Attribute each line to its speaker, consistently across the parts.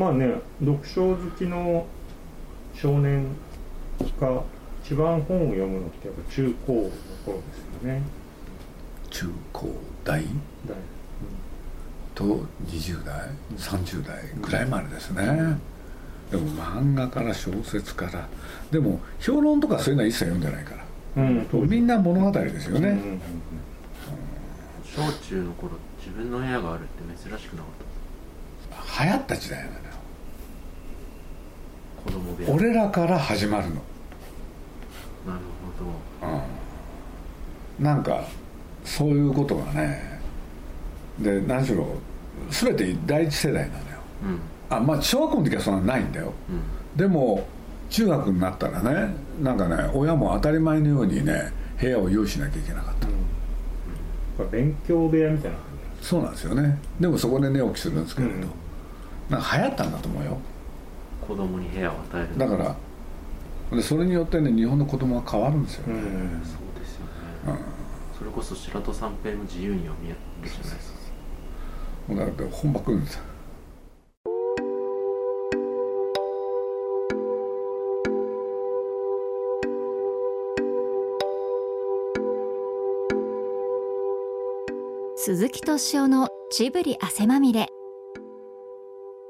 Speaker 1: まあね読書好きの少年が一番本を読むのってやっぱ中高の頃ですよね。
Speaker 2: 中高大？
Speaker 1: だい
Speaker 2: と20代？30代ぐらいまでですね、でも漫画から小説から。でも評論とかそういうのは一切読んでないから。
Speaker 1: うん、うん、
Speaker 2: みんな物語ですよね、
Speaker 1: うん。うんうん
Speaker 3: 小中の頃自分の部屋があるって珍しくなかっ
Speaker 2: 流行った時代なのよ
Speaker 3: た子供部屋。
Speaker 2: 俺らから始まるの、
Speaker 3: なるほど。
Speaker 2: うん、なんかそういうことがねで何しろ全て第一世代なのよ。
Speaker 3: うん。
Speaker 2: あまあ小学校の時はそんなないんだよ。
Speaker 3: うん。
Speaker 2: でも中学になったらねなんかね親も当たり前のようにね部屋を用意しなきゃいけなかった、
Speaker 1: うん。これ勉強部屋みたいな感
Speaker 2: そうなんですよね。でもそこで寝起きするんですけれど、
Speaker 1: うん。
Speaker 2: なんか流行ったんだと思うよ
Speaker 3: 子供に部屋を与える
Speaker 2: だからでそれによってね日本の子供が変わるんですよ
Speaker 1: じ、
Speaker 2: ね、
Speaker 1: うん。
Speaker 3: そうですよね、それこそ白戸三平の自由に読みえるじゃないですか。
Speaker 2: もうだから本ばっかりですよ
Speaker 4: 鈴木敏夫のジブリ汗まみれ。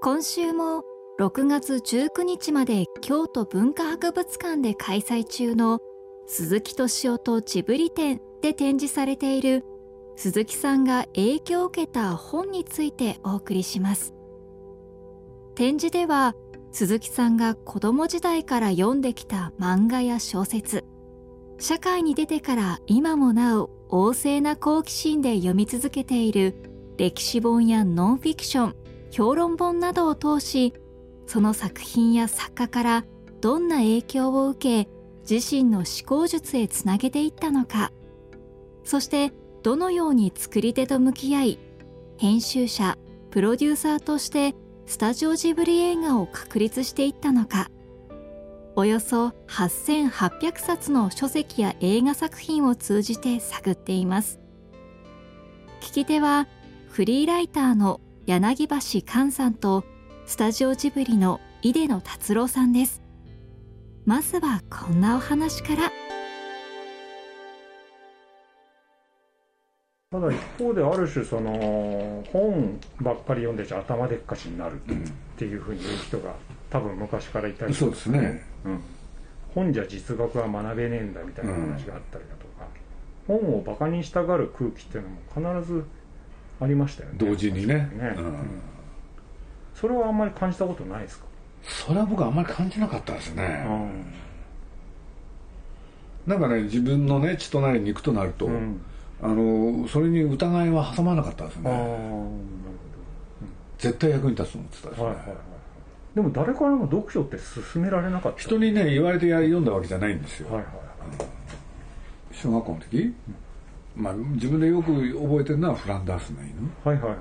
Speaker 4: 今週も6月19日まで京都文化博物館で開催中の鈴木敏夫とジブリ展で展示されている鈴木さんが影響を受けた本についてお送りします。展示では鈴木さんが子供時代から読んできた漫画や小説社会に出てから今もなお旺盛な好奇心で読み続けている歴史本やノンフィクション評論本などを通しその作品や作家からどんな影響を受け自身の思考術へつなげていったのか。そしてどのように作り手と向き合い編集者プロデューサーとしてスタジオジブリ映画を確立していったのか。およそ8800冊の書籍や映画作品を通じて探っています。聞き手はフリーライターの柳橋寛さんとスタジオジブリの出野達郎さんです。まずはこんなお話から。
Speaker 1: ただ一方である種その本ばっかり読んでちゃ頭でっかちになるっていうふうに言う人が多分昔からいたり
Speaker 2: そうですね。
Speaker 1: うん、本じゃ実学は学べねえんだみたいな話があったりだとか、本をバカにしたがる空気っていうのも必ずありましたよね。
Speaker 2: 同時にね。
Speaker 1: ね。
Speaker 2: うん
Speaker 1: それはあんまり感じたことないですか、
Speaker 2: それは僕あんまり感じなかったですね、
Speaker 1: うん。
Speaker 2: なんかね自分のね血となり肉となると、
Speaker 1: うん。
Speaker 2: あのそれに疑いは挟まなかったです
Speaker 1: ああなる
Speaker 2: ね絶対役に立つと思ってたですね、
Speaker 1: はいはいはいでも誰からも読書って勧められなかった？
Speaker 2: 人にね言われてや読んだわけじゃないんですよ、
Speaker 1: はいはいはい。
Speaker 2: 小学校の時、まあ、自分でよく覚えてるのはフランダースの犬。
Speaker 1: はいはいはい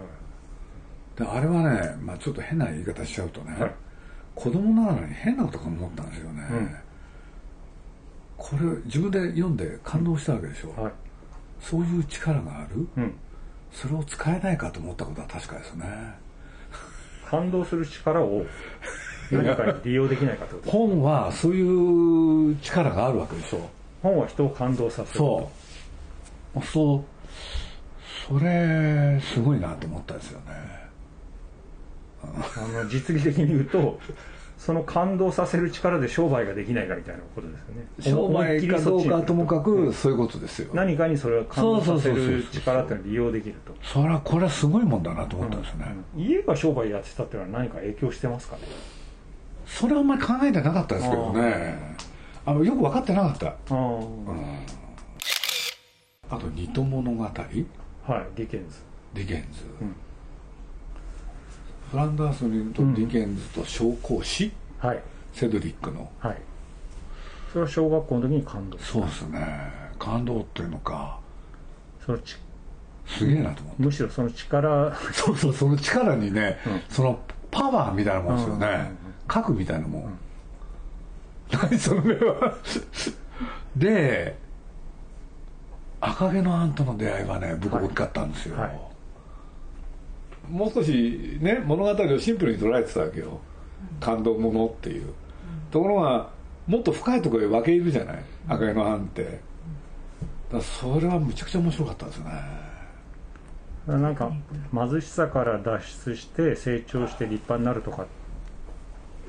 Speaker 2: であれはね、まあ、ちょっと変な言い方しちゃうとね、
Speaker 1: はい。
Speaker 2: 子供ながらに変なことか思ったんですよね、
Speaker 1: うん。
Speaker 2: これ自分で読んで感動したわけでしょ、
Speaker 1: はい。
Speaker 2: そういう力がある？
Speaker 1: うん。
Speaker 2: それを使えないかと思ったことは確かですね。
Speaker 1: 感動する力を何かに利用できないかってこと。
Speaker 2: 本はそういう力があるわけでしょ。
Speaker 1: 本は人を感動させる
Speaker 2: そう。そう。それすごいなと思ったですよね
Speaker 1: あの実利的に言うとその感動させる力で商売ができないかみたいなことですよね。
Speaker 2: 商売かどうかともかくそういうことですよ。
Speaker 1: 何かにそれを感動させる力っていうのを利用できると。
Speaker 2: それはこれはすごいもんだなと思ったんですよね、
Speaker 1: うん。家が商売やってたっていうのは何か影響してますかね？
Speaker 2: それはあんまり考えてなかったですけどね。あのよく分かってなかった。
Speaker 1: ああ、
Speaker 2: あと「二都物語」
Speaker 1: はい。ディケンズ
Speaker 2: ディケンズ、
Speaker 1: うん
Speaker 2: フランダースにとディケンズと紹興酒、
Speaker 1: はい。
Speaker 2: セドリックの。
Speaker 1: はい。それは小学校の時に感動
Speaker 2: そうですね。感動っていうのか。
Speaker 1: そのち
Speaker 2: すげえなと思って、
Speaker 1: むしろその力。
Speaker 2: そうそうその力にね、
Speaker 1: うん。
Speaker 2: そのパワーみたいなもんですよね、
Speaker 1: うん。うんうん
Speaker 2: 核みたいなもん、何その目は。で赤毛のアンとの出会いはね僕大きかったんですよ、
Speaker 1: はい
Speaker 2: もう少しね物語をシンプルに捉えてたわけよ。感動ものっていう、ところがもっと深いところへ分け入るじゃない？赤毛のアンって。だそれはむちゃくちゃ面白かったですね。
Speaker 1: なんか貧しさから脱出して成長して立派になるとか。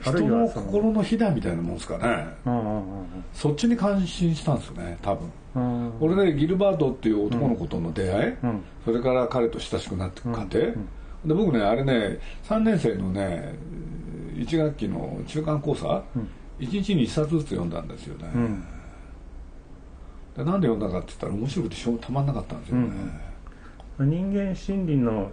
Speaker 1: あ
Speaker 2: 人の
Speaker 1: るいはその
Speaker 2: 心のひだみたいなもんですかね。
Speaker 1: うんうんうん
Speaker 2: そっちに感心したんですよね多分。
Speaker 1: うんうん
Speaker 2: 俺ねギルバートっていう男の子との出会い、
Speaker 1: うん。
Speaker 2: それから彼と親しくなっていく過程、
Speaker 1: うん
Speaker 2: で僕ねあれね3年生のね1学期の中間考査、1日に1冊ずつ読んだんですよね、
Speaker 1: うん。
Speaker 2: でなんで読んだかって言ったら面白くてしょうたまんなかったんですよね、
Speaker 1: 人間心理の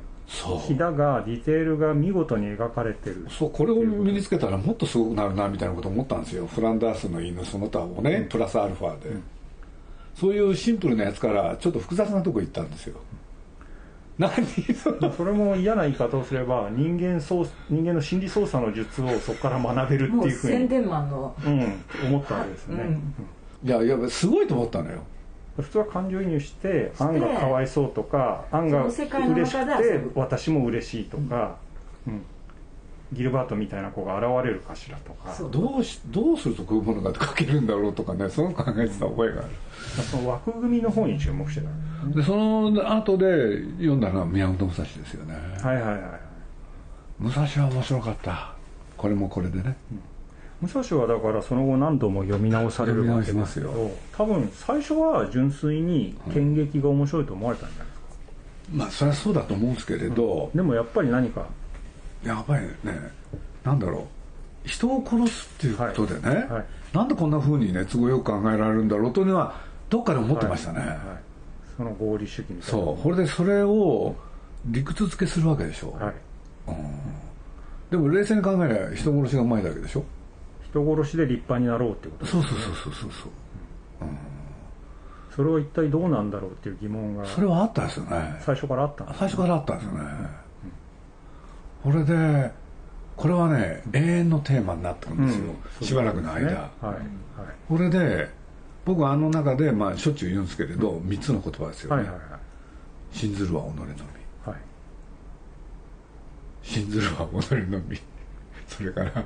Speaker 1: ひだがディテールが見事に描かれてる。
Speaker 2: そうこれを身につけたらもっとすごくなるなみたいなこと思ったんですよ。フランダースの犬その他をね、プラスアルファで、そういうシンプルなやつからちょっと複雑なとこ行ったんですよ何その
Speaker 1: それも嫌な言い方をすれば人間操人間の心理操作の術をそこから学べるって
Speaker 5: も
Speaker 1: いううふうに、
Speaker 5: 宣伝マンの。
Speaker 1: うん、思ったわけですよね、
Speaker 5: うん。
Speaker 2: いやいやすごいと思ったのよ。
Speaker 1: 普通は感情移入してアンがかわいそうとかアンが嬉しくて私も嬉しいとか、うんギルバートみたいな子が現れるかしらとか。
Speaker 2: どうしどうするとこういうものが書けるんだろうとかね その考えてた覚えがある。
Speaker 1: その枠組みの方に注目してたん
Speaker 2: でその後で読んだのは宮本武蔵ですよね、
Speaker 1: はいはいはい
Speaker 2: 武蔵は面白かった。これもこれでね。
Speaker 1: 武蔵はだからその後何度も読み直されるわけですけど多分最初は純粋に剣劇が面白いと思われたんじゃないですか、
Speaker 2: まあそれはそうだと思うんですけれど、
Speaker 1: でもやっぱり何か
Speaker 2: やっぱりね。なんだろう。人を殺すっていうことでね、
Speaker 1: はい。
Speaker 2: なんでこんな風にね都合よく考えられるんだろうというのはどっかで思ってましたね、
Speaker 1: はい。はい。その合理主義みたいな。
Speaker 2: そうこれでそれを理屈付けするわけでしょ、
Speaker 1: はい。
Speaker 2: でも冷静に考えれば人殺しがうまいだけでしょ。
Speaker 1: 人殺しで立派になろうっていうことです
Speaker 2: そうそうそうそうそうそう。
Speaker 1: それは一体どうなんだろうっていう疑問が。
Speaker 2: それはあったですよね。
Speaker 1: 最初からあったんです
Speaker 2: 最初からあったんですよね、これでこれはね永遠のテーマになってるん。ですよ、しばらくの間、
Speaker 1: はい。はい。
Speaker 2: これで僕はあの中で、まあ、しょっちゅう言うんですけれど、3つの言葉ですよね、
Speaker 1: はいはいはい。
Speaker 2: 信ずるは己のみ。
Speaker 1: はい。
Speaker 2: 信ずるは己のみ。それから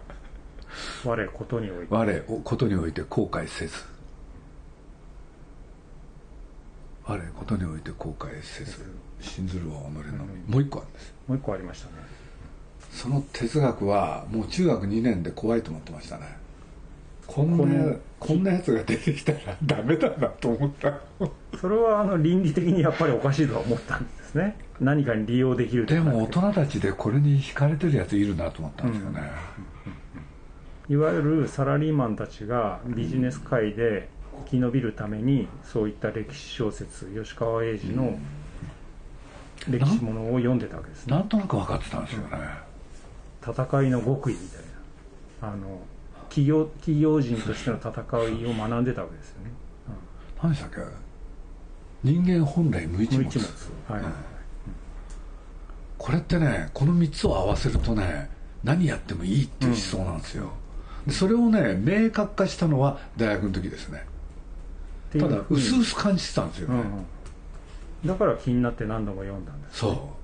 Speaker 1: 我ことにおいて。
Speaker 2: 我をことにおいて後悔せず。我ことにおいて後悔せず。信ずるは己のみ。もう一個あるんです。
Speaker 1: もう一個ありましたね
Speaker 2: その哲学はもう中学2年で怖いと思ってましたね。こんな
Speaker 1: こ
Speaker 2: んなやつが出てきたら ダメだなと思った。
Speaker 1: それはあの倫理的にやっぱりおかしいとは思ったんですね。何かに利用できると
Speaker 2: でも大人たちでこれに惹かれてるやついるなと思ったんですよね、
Speaker 1: いわゆるサラリーマンたちがビジネス界で生き延びるためにそういった歴史小説吉川英治の歴史ものを読んでたわけですね。
Speaker 2: なんとなく分かってたんですよね、
Speaker 1: 戦いの極意みたいな。あの企業企業人としての戦いを学んでたわけですよね、
Speaker 2: 何でしたっけ？人間本来無一物。
Speaker 1: 無一物。はい、
Speaker 2: これってねこの3つを合わせるとね何やってもいいっていう思想なんですよ、でそれをね明確化したのは大学の時ですね。ただ薄々感じてたんですよね、
Speaker 1: うんうん。だから気になって何度も読んだんです
Speaker 2: そ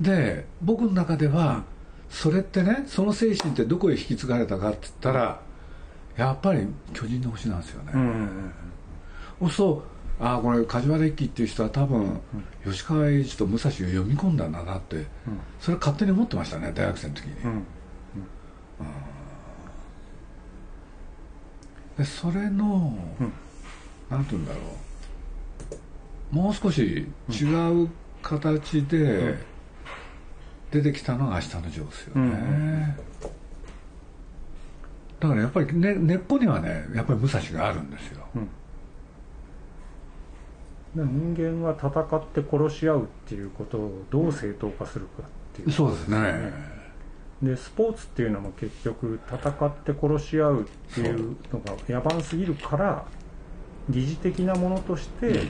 Speaker 2: う、で僕の中では、それってねその精神ってどこへ引き継がれたかって言ったらやっぱり巨人の星なんですよね、
Speaker 1: うんうんうん。
Speaker 2: そうああこれ梶原一騎っていう人は多分、吉川英治と武蔵を読み込んだんだなって、それ勝手に思ってましたね大学生の時に、
Speaker 1: うん。
Speaker 2: でそれの、なんて言うんだろう。もう少し違う形で出てきたのが「明日のジョー」ですよね、だからやっぱり、ね、根っこにはねやっぱり武蔵があるんですよ、
Speaker 1: で人間は戦って殺し合うっていうことをどう正当化するかっていう。
Speaker 2: そうですね。
Speaker 1: でスポーツっていうのも結局戦って殺し合うっていうのが野蛮すぎるから疑似的なものとして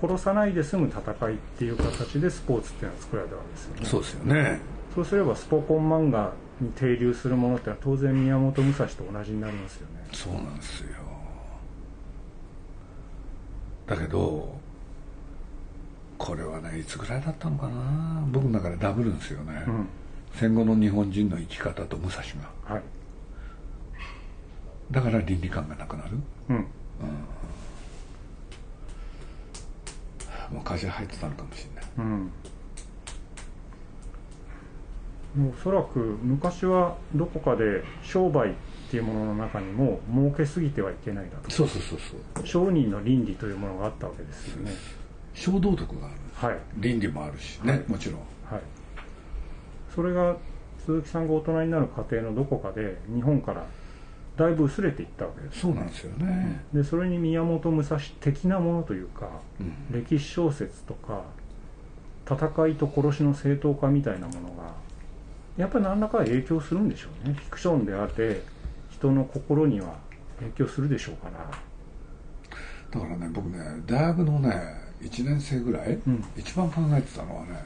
Speaker 1: 殺さないで済む戦いっていう形でスポーツっていうのは作られたわけですよね。
Speaker 2: そうですよね。
Speaker 1: そうすればスポコン漫画に定流するものってのは当然宮本武蔵と同じになりますよね。
Speaker 2: そうなんですよ。だけどこれはねいつぐらいだったのかな。僕の中でダブるんですよね、
Speaker 1: うん。
Speaker 2: 戦後の日本人の生き方と武蔵が。
Speaker 1: はい。
Speaker 2: だから倫理観がなくなる。
Speaker 1: うん
Speaker 2: もう会社入ってたのかもしれない。
Speaker 1: うん。おそらく昔はどこかで商売っていうものの中にも儲けすぎてはいけないだと。
Speaker 2: そうそうそうそう。
Speaker 1: 商人の倫理というものがあったわけですよね。
Speaker 2: 小道徳がある
Speaker 1: はい
Speaker 2: 倫理もあるしね、
Speaker 1: はい。
Speaker 2: もちろん。
Speaker 1: はい。それが鈴木さんが大人になる過程のどこかで日本からだいぶ薄れていったわけです。
Speaker 2: そうなんですよね、
Speaker 1: でそれに宮本武蔵的なものというか
Speaker 2: うん。
Speaker 1: 歴史小説とか戦いと殺しの正当化みたいなものがやっぱり何らか影響するんでしょうね。フィクションであって人の心には影響するでしょうから。
Speaker 2: だからね僕ね大学のね1年生ぐらい、
Speaker 1: うん。
Speaker 2: 一番考えてたのはね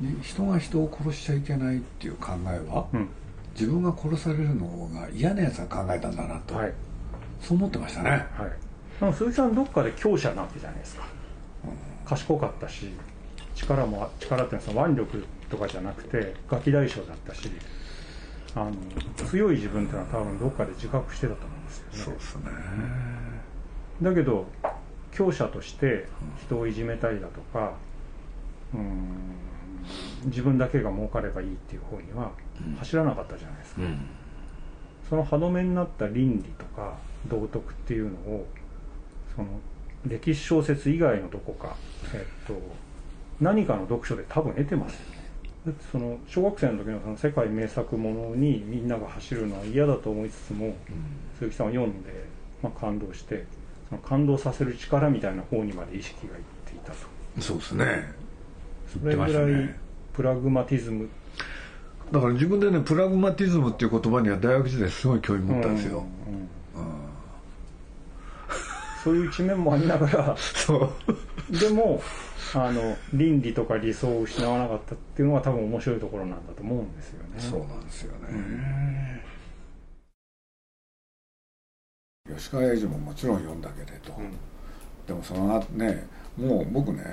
Speaker 2: に人が人を殺しちゃいけないっていう考えは、
Speaker 1: うん
Speaker 2: 自分が殺されるのが嫌なやつが考えたんだなと、
Speaker 1: はい。
Speaker 2: そう思ってましたね。
Speaker 1: はい。でも鈴木さんどっかで強者なわけじゃないですか。賢かったし力も力っていうのは腕力とかじゃなくてガキ大将だったしあの強い自分っていうのは多分どっかで自覚してたと思うんですよね。
Speaker 2: そうですね。
Speaker 1: だけど強者として人をいじめたりだとかうーん自分だけが儲かればいいっていう方には走らなかったじゃないですか、
Speaker 3: うん。
Speaker 1: その歯止めになった倫理とか道徳っていうのをその歴史小説以外のどこか、えっと、何かの読書で多分得てますよね。だってその小学生の時のその世界名作ものにみんなが走るのは嫌だと思いつつも、鈴木さんは読んで、まあ、感動してその感動させる力みたいな方にまで意識がいっていたと。
Speaker 2: そうですね。
Speaker 1: それぐらいプラグマティズム。
Speaker 2: だから自分でねプラグマティズムっていう言葉には大学時代すごい興味持ったんですよ、
Speaker 1: うんうんそういう一面もありながら。でもあの倫理とか理想を失わなかったっていうのが多分面白いところなんだと思うんですよね。
Speaker 2: そうなんですよね、吉川英治ももちろん読んだけれど、
Speaker 1: ん。
Speaker 2: でもその後ねもう僕ね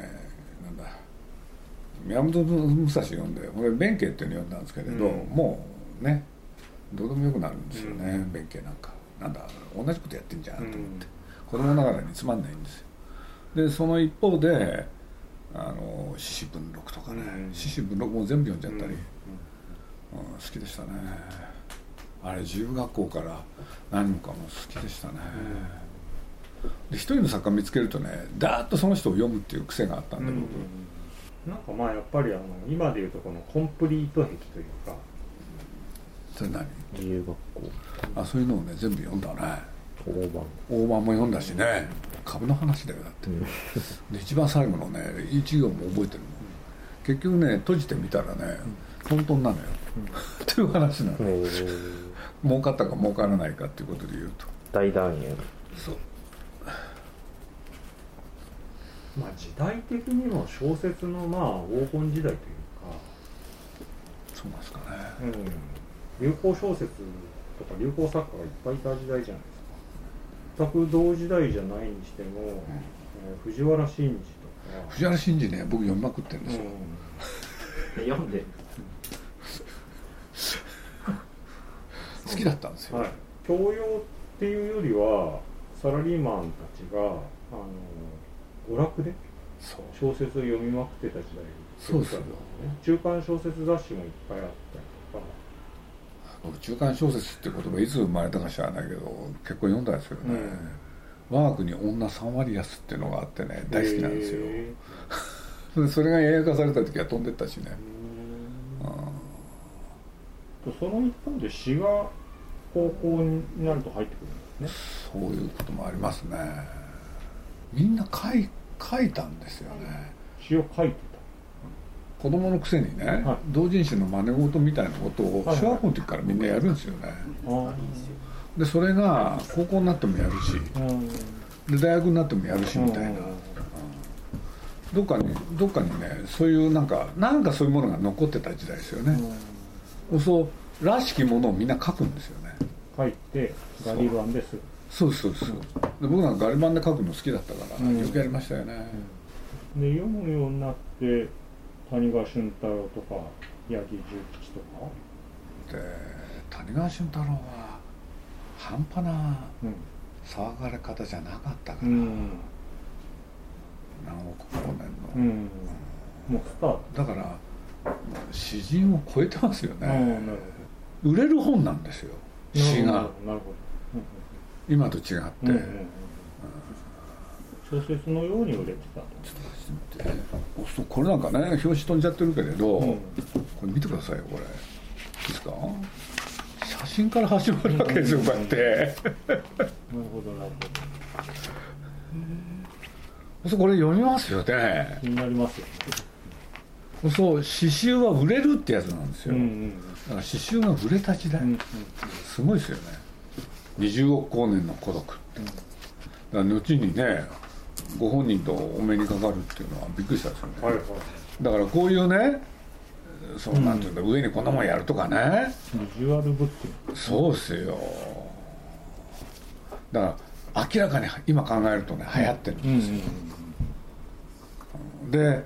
Speaker 2: 宮本武蔵読んで俺弁慶っていうの読んだんですけれど、
Speaker 1: うん。
Speaker 2: もうねどうでもよくなるんですよね、弁慶なんか。なんだ同じことやってんじゃんと思って、子供ながらにつまんないんですよ。でその一方であの獅子文録とかね
Speaker 1: うん。
Speaker 2: 獅子文録も全部読んじゃったり、
Speaker 1: うん。
Speaker 2: うん好きでしたね。あれ自由学校から何もかも好きでしたね、で一人の作家見つけるとねだーっとその人を読むっていう癖があったんで、僕
Speaker 1: なんかまあやっぱりあの今でいうとこのコンプリート癖というか
Speaker 2: それ何？
Speaker 3: 自由学校。
Speaker 2: あそういうのをね全部読んだね。
Speaker 3: 大判
Speaker 2: 大判も読んだしね。株の話だよだって。で一番最後のね一行も覚えてるもん。結局ね閉じてみたらね本当なのよ、っていう話なの
Speaker 3: え
Speaker 2: 儲かったか儲からないかっていうことで言うと。
Speaker 3: 大団円。
Speaker 2: そう
Speaker 1: まあ時代的にも小説のまあ黄金時代というか、
Speaker 2: そうなんですかね。
Speaker 1: うん、流行小説とか流行作家がいっぱいいた時代じゃないですか。全く同時代じゃないにしても、えー藤原真二とか。
Speaker 2: 藤原真二ね僕読みまくってるんですよ、
Speaker 3: 読んで
Speaker 2: 好きだったんですよ、
Speaker 1: はい、教養っていうよりはサラリーマンたちがあの娯楽で？小説を読みまくってた時代
Speaker 2: そうそう
Speaker 1: ね中間小説雑誌もいっぱいあったりとか。
Speaker 2: 僕中間小説って言葉いつ生まれたか知らないけど結構読んだんですよね、我が国女3割安っていうのがあってね大好きなんですよ、
Speaker 1: へ
Speaker 2: で それが映画化された時は飛んでったしね。
Speaker 1: ーとその一方で詩が高校になると入ってくるんですね。
Speaker 2: そういうこともありますねみんな書い書いたんですよね。
Speaker 1: 詩を書いて
Speaker 2: 子供のくせにね、
Speaker 1: はい。
Speaker 2: 同人誌の真似事みたいなことを
Speaker 1: はい
Speaker 2: 小学校の時からみんなやるんですよね。でそれが高校になってもやるしで大学になってもやるしみたいな。どっかにどっかにねそういうなんかなんかそういうものが残ってた時代ですよね、そうらしきものをみんな書くんですよね。
Speaker 1: 書いてガリ版です
Speaker 2: そうそうそう。で僕なんかガリ版で書くの好きだったから、
Speaker 1: うん。
Speaker 2: よくやりましたよね、
Speaker 1: で読むようになって谷川俊太郎とか八木重吉とか？
Speaker 2: で谷川俊太郎は半端な
Speaker 1: うん。
Speaker 2: 騒がれ方じゃなかったから、
Speaker 1: うん、
Speaker 2: 何億光年の、
Speaker 1: うん、もうスタート。
Speaker 2: だから詩人を超えてますよね。
Speaker 1: る
Speaker 2: 売れる本なんですよ。
Speaker 1: ほど
Speaker 2: 詩が。
Speaker 1: なるほど
Speaker 2: 今と違って、
Speaker 1: うんうんうん。うん小説のように売れてたと
Speaker 2: そうこれなんかね表紙飛んじゃってるけれど、
Speaker 1: うん。
Speaker 2: これ見てくださいよこれ。いいですか？写真から始まるわけですよ、こうやって。
Speaker 1: なるほどなる
Speaker 2: そうこれ読みますよね。
Speaker 1: ほど気になりますよね。
Speaker 2: そう詩集は売れるってやつなんですよ、
Speaker 1: うんうん
Speaker 2: だから詩集が売れた時代、
Speaker 1: うんうん。
Speaker 2: すごいですよね20億光年の孤独って、だから後にねご本人とお目にかかるっていうのはびっくりしたんですよね、
Speaker 1: はいはい。
Speaker 2: だからこういうねそうなんていうんだ、上にこんなもんやるとかね。
Speaker 1: ビジュアルブック
Speaker 2: そうっすよ。だから明らかに今考えるとね流行ってるん
Speaker 1: うん
Speaker 2: ですよ、で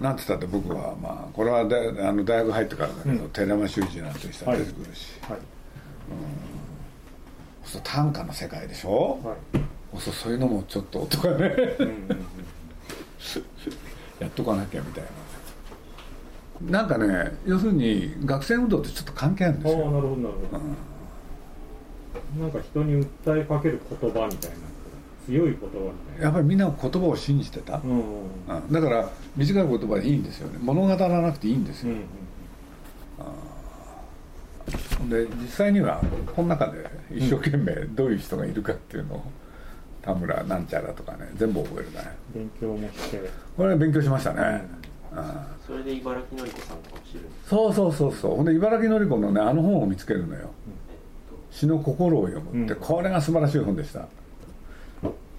Speaker 2: なんて言ったって僕はまあこれはだあの大学入ってからだけど、
Speaker 1: うん。
Speaker 2: 寺山修司なんて人が出てくるし、
Speaker 1: はい
Speaker 2: そう短歌の世界でしょ、
Speaker 1: はい。
Speaker 2: そうそういうのもちょっととかね。
Speaker 1: うんうんうん。
Speaker 2: やっとかなきゃみたいな。なんかね要するに学生運動ってちょっと関係あるんですよ。
Speaker 1: ああなるほどなるほど。なんか人に訴えかける言葉みたいな。強い言葉みたいな。
Speaker 2: やっぱりみんな言葉を信じてた、
Speaker 1: うんうん
Speaker 2: うん。だから短い言葉でいいんですよね。物語らなくていいんですよ、
Speaker 1: うん
Speaker 2: で実際にはこの中で一生懸命どういう人がいるかっていうのを田村なんちゃらとかね全部覚えるね。
Speaker 1: 勉強もして。
Speaker 2: これ勉強しましたね、うん。
Speaker 3: それで茨城のり子さんとかも知る
Speaker 2: そうそうそうそう。ほんで茨城のり子のねあの本を見つけるのよ。
Speaker 3: えっ「
Speaker 2: 詩の心を読む」って、
Speaker 1: うん。
Speaker 2: これが素晴らしい本でした。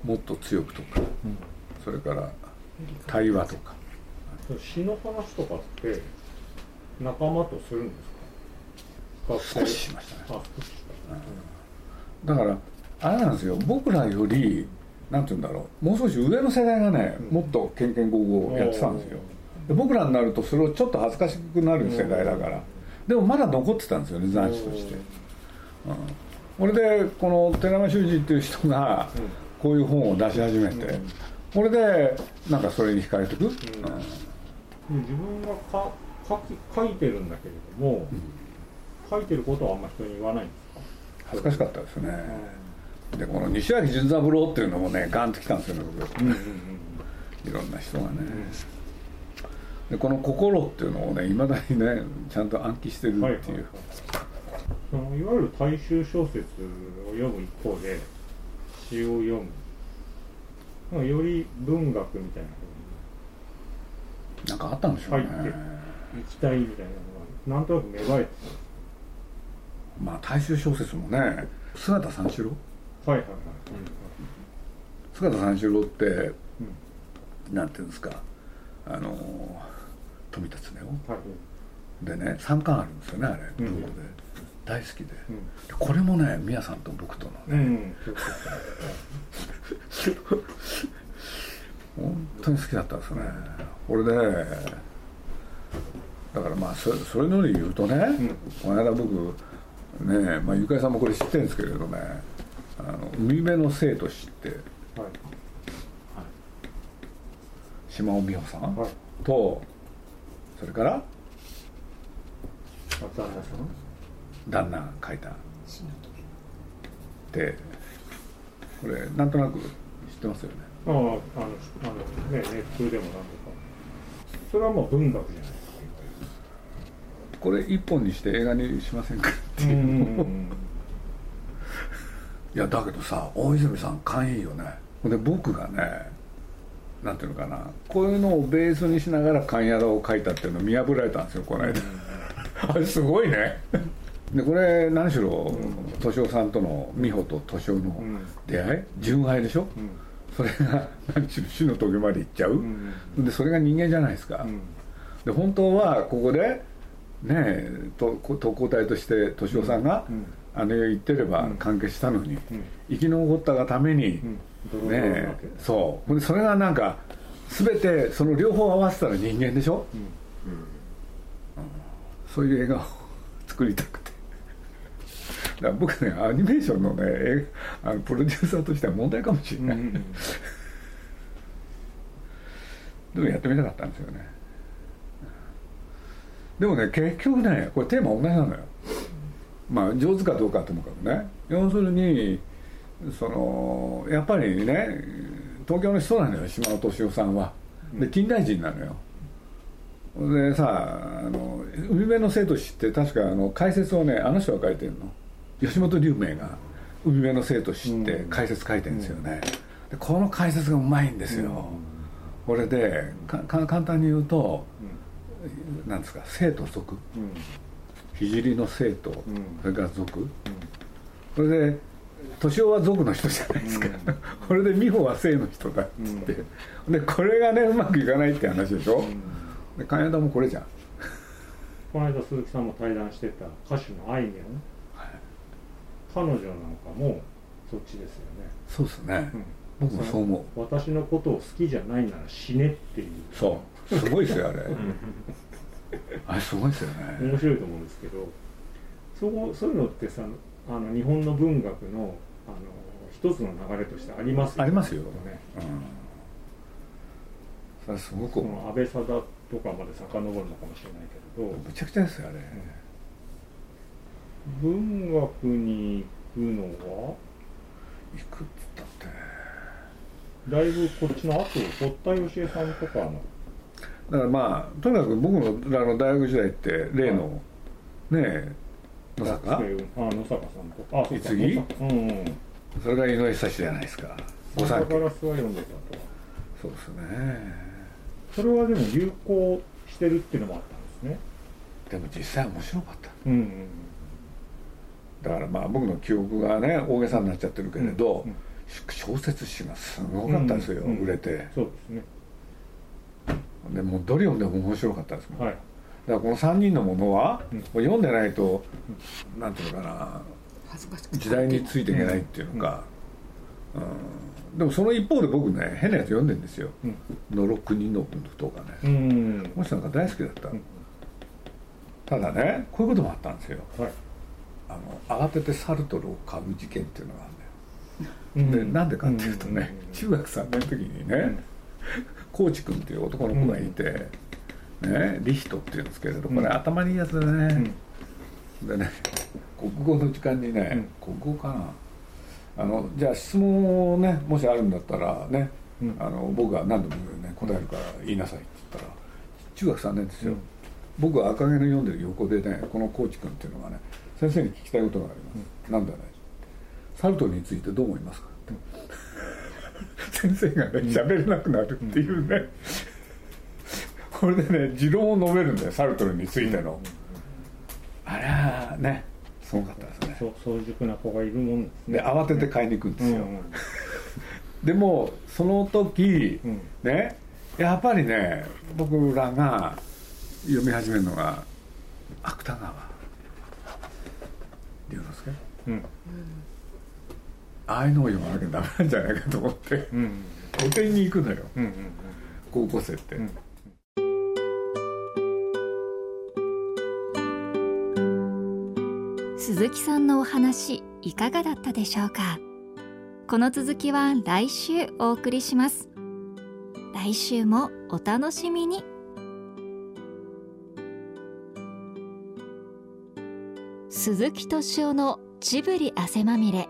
Speaker 2: もっと強くとか。
Speaker 1: うん。
Speaker 2: それから対話とか。
Speaker 1: 詩の話とかって仲間とするんですか？
Speaker 2: 少ししましたね。
Speaker 1: あ少しした
Speaker 2: だからあれなんですよ。僕らよりなんて言うんだろう。もう少し上の世代がねもっとケンケンゴーゴーやってたんですよ。で僕らになるとそれをちょっと恥ずかしくなる世代だから。でもまだ残ってたんですよね残地として、うん、これでこの寺間修司っていう人がこういう本を出し始めてこれでなんかそれに惹かれてく、うん。
Speaker 1: で自分がか書き書いてるんだけれども、書いてることはあんま人に言わないんですか、
Speaker 2: 恥ずかしかったですね、でこの西脇潤三郎っていうのもねガンときたんですよね僕。
Speaker 1: うんうんうん
Speaker 2: いろんな人がね、でこの心っていうのをねいまだにねちゃんと暗記してる
Speaker 1: う。んはい
Speaker 2: ってい。う、
Speaker 1: そのいわゆる大衆小説を読む一方で詩を読む。より文学みたいな
Speaker 2: なんかあったんでしょうね、
Speaker 1: 入って行きたいみたいなのがなんとなく芽生えて
Speaker 2: まあ大衆小説もね姿三四郎？
Speaker 1: たはいはいはい、
Speaker 2: 姿三四郎って
Speaker 1: うん。
Speaker 2: なんていうんですかあの富田恒夫？
Speaker 1: はい。
Speaker 2: でね3巻あるんですよねあれ
Speaker 1: うん。
Speaker 2: で、大好きで。
Speaker 1: うん。
Speaker 2: でこれもね宮さんと僕とのね、本当に好きだったんですね。これでだからまあそそれので言うとね、この間僕ねまあゆかりさんもこれ知ってるんですけれどねあの海辺の生と知って
Speaker 1: そうはい。
Speaker 2: 島尾美穂さん、
Speaker 1: はい。
Speaker 2: とそれから
Speaker 1: あ旦那さん？
Speaker 2: 旦那が書いた。でこれなんとなく知ってますよね。
Speaker 1: あああのあのねネットでもなんとか。それはもう文学じゃない。です
Speaker 2: これ一本にして映画にしませんかって
Speaker 1: か
Speaker 2: いう、
Speaker 1: ん
Speaker 2: いやだけどさ大泉さん勘いいよね。ほんで僕がねなんていうのかな。こういうのをベースにしながら勘やらを書いたっていうのを見破られたんですよこの間、あれすごいね。でこれ何しろ敏夫さんとの美穂と敏夫の
Speaker 1: ん。
Speaker 2: 出会い？純愛でしょ、
Speaker 1: うん。
Speaker 2: それが何しろ死の峠まで行っちゃう、
Speaker 1: ん。
Speaker 2: でそれが人間じゃないですか、
Speaker 1: うん。
Speaker 2: で本当はここでねえと特攻隊として敏夫さんが、
Speaker 1: うん
Speaker 2: あの世行ってれば関係したのに、
Speaker 1: うん。
Speaker 2: 生き残ったがために、ねそう。それがなんか全てその両方合わせたら人間でしょ、うん。そういう映画を 作りたくて。だ僕ねアニメーションのねあのプロデューサーとしては問題かもしれない、うん、でもやってみたかったんですよねでもね結局ねこれテーマ同じなのよ。まあ上手かどうかともかくね。要するにそのやっぱりね東京の人なのよ島尾敏夫さんは。で近代人なのよ。でさあの海辺の生徒史って確かあの解説をねあの人が書いてるの。吉本龍明が。海辺の生徒史って解説書いてるんですよね、でこの解説がうまいんですよ、これで簡単に言うと、うん、なんですか？生と族、聖の生と、それから族、それで敏夫は族の人じゃないですか、これで美穂は生の人だっつって、でこれがねうまくいかないって話でしょ、で金田もこれじゃん。
Speaker 1: この間鈴木さんも対談してた歌手のあいみょん、はい、彼女なんかもそっちですよね。
Speaker 2: そうですね、うん、僕もそう思
Speaker 1: う。私のことを好きじゃないなら死ねっていう。
Speaker 2: そうすごいですよあれ。あれすごいですよね。
Speaker 1: 面白いと思うんですけどそうそういうのってさあの日本の文学のあの一つの流れとしてあります
Speaker 2: よね。ありますよ、ね、うん。それすごく。
Speaker 1: 安倍貞とかまで遡るのかもしれないけど。
Speaker 2: むちゃくちゃですよあれ、
Speaker 1: うん、文学に行くのは行
Speaker 2: くっつったって。
Speaker 1: だいぶこっちの後堀田芳恵さんとかの
Speaker 2: だからまあとにかく僕のあの大学時代って例の、ねえ野坂？あ
Speaker 1: 野坂さんと。か
Speaker 2: あいつぎ、うん、うん、それが井上久志じゃないですか？
Speaker 1: お酒。ガラスは読んでたと。
Speaker 2: そうですね。
Speaker 1: それはでも流行してるっていうのもあったんですね。
Speaker 2: でも実際面白かった、うんうん、だからまあ僕の記憶がね大げさになっちゃってるけれど、うんうん、小説誌がすごかったですよ、うんうん、売れて。
Speaker 1: そうですね
Speaker 2: でもどれ読んでも面白かったですもん、はい、だからこの3人のものは、うん、読んでないと、うん、なんていうのかな時代についていけないっていうのか、うん、うん。でもその一方で僕ね変なやつ読んでんですよ「のろくにのとかね、うん、この人なんか大好きだった、うん、ただねこういうこともあったんですよ、はい、あの慌ててサルトルを買う事件っていうのがあるんだよ、うん、でなんでかっていうとね、中学3年の時にね高知君っていう男の子がいて、ね、リヒトっていうんですけれどこれ頭にいいやつでね、でね国語の時間にね、国語かな。あのじゃあ質問をねもしあるんだったらね、うん、あの僕が何度もね。答えるから言いなさいって言ったら中学3年ですよ、うん、僕は赤毛の読んでる横でねこのコーチ君っていうのがね先生に聞きたいことがあります、うん、なんだね。サルトルについてどう思いますかって先生がね喋れなくなるっていうね、これでね持論を述べるんだよサルトルについての、あれはねすごかったですね。
Speaker 1: 早熟な子がいるもんで
Speaker 2: すね。で慌てて買いに行くんですよ、うんうん、でもその時、うん、ねやっぱりね僕らが読み始めるのが芥川龍之介、うん、ああいうのを読まなきゃダメなんじゃないかと思って、うん、古典に行くのよ、うんうんうん、高校生って。うん。
Speaker 4: 鈴木さんのお話いかがだったでしょうか？この続きは来週お送りします。来週もお楽しみに。鈴木敏夫のジブリ汗まみれ